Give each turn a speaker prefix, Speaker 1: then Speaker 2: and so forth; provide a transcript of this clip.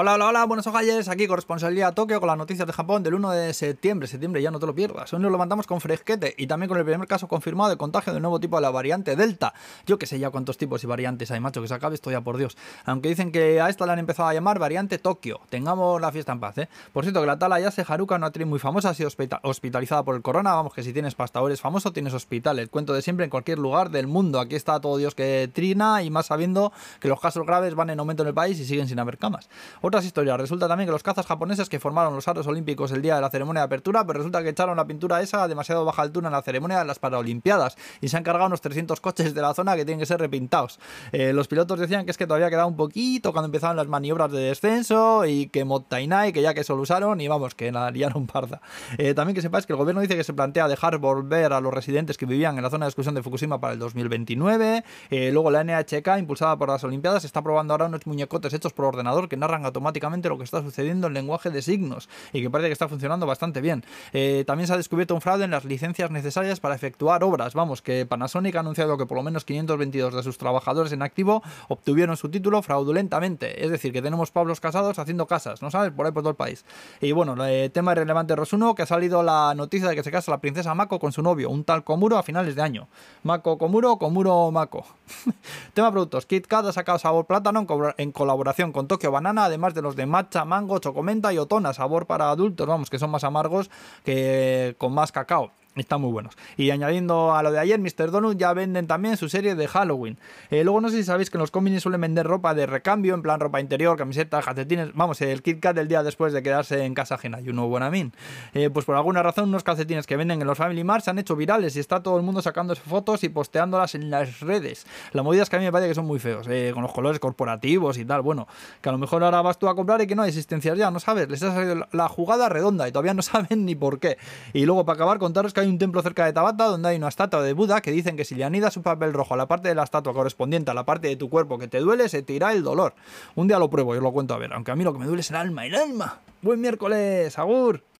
Speaker 1: Hola, hola, hola, buenos ojalles, aquí corresponsalía a Tokio con las noticias de Japón del 1 de septiembre, septiembre ya no te lo pierdas. Hoy nos lo mandamos con fresquete y también con el primer caso confirmado de contagio del nuevo tipo de la variante Delta. Yo que sé ya cuántos tipos y variantes hay, macho, que se acabe esto ya por Dios. Aunque dicen que a esta la han empezado a llamar variante Tokio. Tengamos la fiesta en paz, ¿eh? Por cierto, que la tala Yase Haruka, una actriz muy famosa, ha sido hospitalizada por el corona. Vamos, que si tienes pasta o eres famoso, tienes hospital. El cuento de siempre en cualquier lugar del mundo. Aquí está todo Dios que trina y más sabiendo que los casos graves van en aumento en el país y siguen sin haber camas. Otras historias, resulta también que los cazas japoneses que formaron los aros olímpicos el día de la ceremonia de apertura, pero resulta que echaron la pintura esa a demasiado baja altura en la ceremonia de las Paralimpiadas y se han cargado unos 300 coches de la zona que tienen que ser repintados. Eh, los pilotos decían que es que todavía quedaba un poquito cuando empezaban las maniobras de descenso y que Mottainai, que ya que solo usaron y vamos, que la liaron parda. Eh, también que sepáis que el gobierno dice que se plantea dejar volver a los residentes que vivían en la zona de exclusión de Fukushima para el 2029. Eh, luego la NHK, impulsada por las Olimpiadas, está probando ahora unos muñecotes hechos por ordenador que narran automáticamente lo que está sucediendo en lenguaje de signos y que parece que está funcionando bastante bien. Eh, también se ha descubierto un fraude en las licencias necesarias para efectuar obras. Vamos, que Panasonic ha anunciado que por lo menos 522 de sus trabajadores en activo obtuvieron su título fraudulentamente. Es decir, que tenemos Pablos casados haciendo casas, ¿no sabes? Por ahí por todo el país. Y bueno, el eh, tema irrelevante Rosuno, que ha salido la noticia de que se casa la princesa Mako con su novio, un tal Komuro, a finales de año. Mako Komuro, Komuro Mako. tema productos. Kit Kat ha sacado sabor plátano en colaboración con Tokyo Banana, además de los de matcha, mango, chocomenta y otona, sabor para adultos, vamos, que son más amargos que con más cacao. Están muy buenos. Y añadiendo a lo de ayer, Mr. Donut ya venden también su serie de Halloween. Eh, luego no sé si sabéis que en los cómics suelen vender ropa de recambio, en plan ropa interior, camisetas, calcetines. Vamos, el Kit Kat del día después de quedarse en casa ajena. Y uno buena min. Eh, pues por alguna razón, unos calcetines que venden en los Family Mart se han hecho virales y está todo el mundo sacándose fotos y posteándolas en las redes. La movida es que a mí me parece que son muy feos, eh, con los colores corporativos y tal. Bueno, que a lo mejor ahora vas tú a comprar y que no hay existencias ya, no sabes. Les ha salido la jugada redonda y todavía no saben ni por qué. Y luego, para acabar, contaros que un templo cerca de Tabata donde hay una estatua de Buda que dicen que si le anidas un papel rojo a la parte de la estatua correspondiente a la parte de tu cuerpo que te duele, se te irá el dolor. Un día lo pruebo y os lo cuento a ver, aunque a mí lo que me duele es el alma, el alma. Buen miércoles, Agur.